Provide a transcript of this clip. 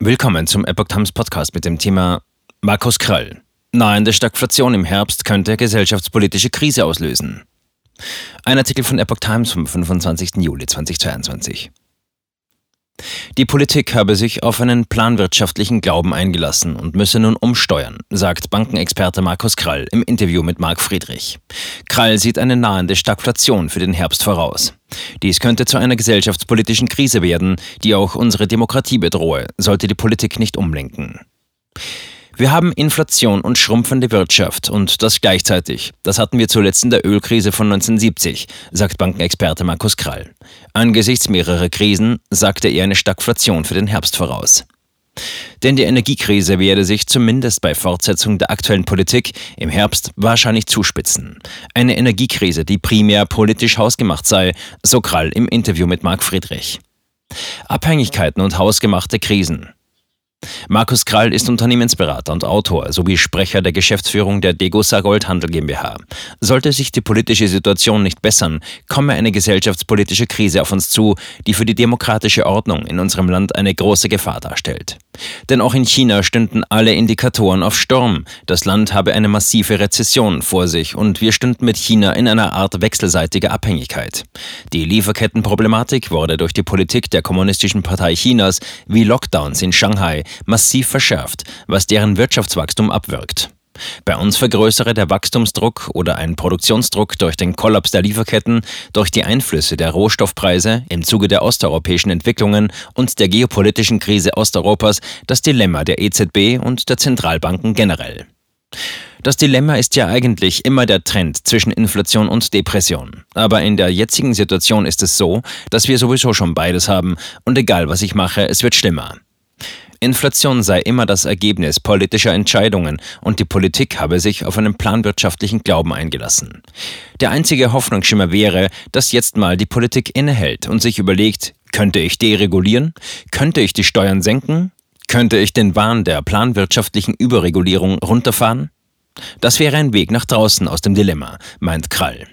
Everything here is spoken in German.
Willkommen zum Epoch Times Podcast mit dem Thema Markus Krall. Nahende Stagflation im Herbst könnte gesellschaftspolitische Krise auslösen. Ein Artikel von Epoch Times vom 25. Juli 2022. Die Politik habe sich auf einen planwirtschaftlichen Glauben eingelassen und müsse nun umsteuern, sagt Bankenexperte Markus Krall im Interview mit Marc Friedrich. Krall sieht eine nahende Stagflation für den Herbst voraus. Dies könnte zu einer gesellschaftspolitischen Krise werden, die auch unsere Demokratie bedrohe, sollte die Politik nicht umlenken. Wir haben Inflation und schrumpfende Wirtschaft und das gleichzeitig. Das hatten wir zuletzt in der Ölkrise von 1970, sagt Bankenexperte Markus Krall. Angesichts mehrerer Krisen sagte er eine Stagflation für den Herbst voraus. Denn die Energiekrise werde sich zumindest bei Fortsetzung der aktuellen Politik im Herbst wahrscheinlich zuspitzen. Eine Energiekrise, die primär politisch hausgemacht sei, so Krall im Interview mit Marc Friedrich. Abhängigkeiten und hausgemachte Krisen. Markus Krall ist Unternehmensberater und Autor sowie Sprecher der Geschäftsführung der Degussa Goldhandel GmbH. Sollte sich die politische Situation nicht bessern, komme eine gesellschaftspolitische Krise auf uns zu, die für die demokratische Ordnung in unserem Land eine große Gefahr darstellt. Denn auch in China stünden alle Indikatoren auf Sturm. Das Land habe eine massive Rezession vor sich und wir stünden mit China in einer Art wechselseitiger Abhängigkeit. Die Lieferkettenproblematik wurde durch die Politik der Kommunistischen Partei Chinas wie Lockdowns in Shanghai massiv verschärft, was deren Wirtschaftswachstum abwirkt. Bei uns vergrößere der Wachstumsdruck oder ein Produktionsdruck durch den Kollaps der Lieferketten, durch die Einflüsse der Rohstoffpreise im Zuge der osteuropäischen Entwicklungen und der geopolitischen Krise Osteuropas das Dilemma der EZB und der Zentralbanken generell. Das Dilemma ist ja eigentlich immer der Trend zwischen Inflation und Depression. Aber in der jetzigen Situation ist es so, dass wir sowieso schon beides haben und egal was ich mache, es wird schlimmer. Inflation sei immer das Ergebnis politischer Entscheidungen und die Politik habe sich auf einen planwirtschaftlichen Glauben eingelassen. Der einzige Hoffnungsschimmer wäre, dass jetzt mal die Politik innehält und sich überlegt, könnte ich deregulieren? Könnte ich die Steuern senken? Könnte ich den Wahn der planwirtschaftlichen Überregulierung runterfahren? Das wäre ein Weg nach draußen aus dem Dilemma, meint Krall.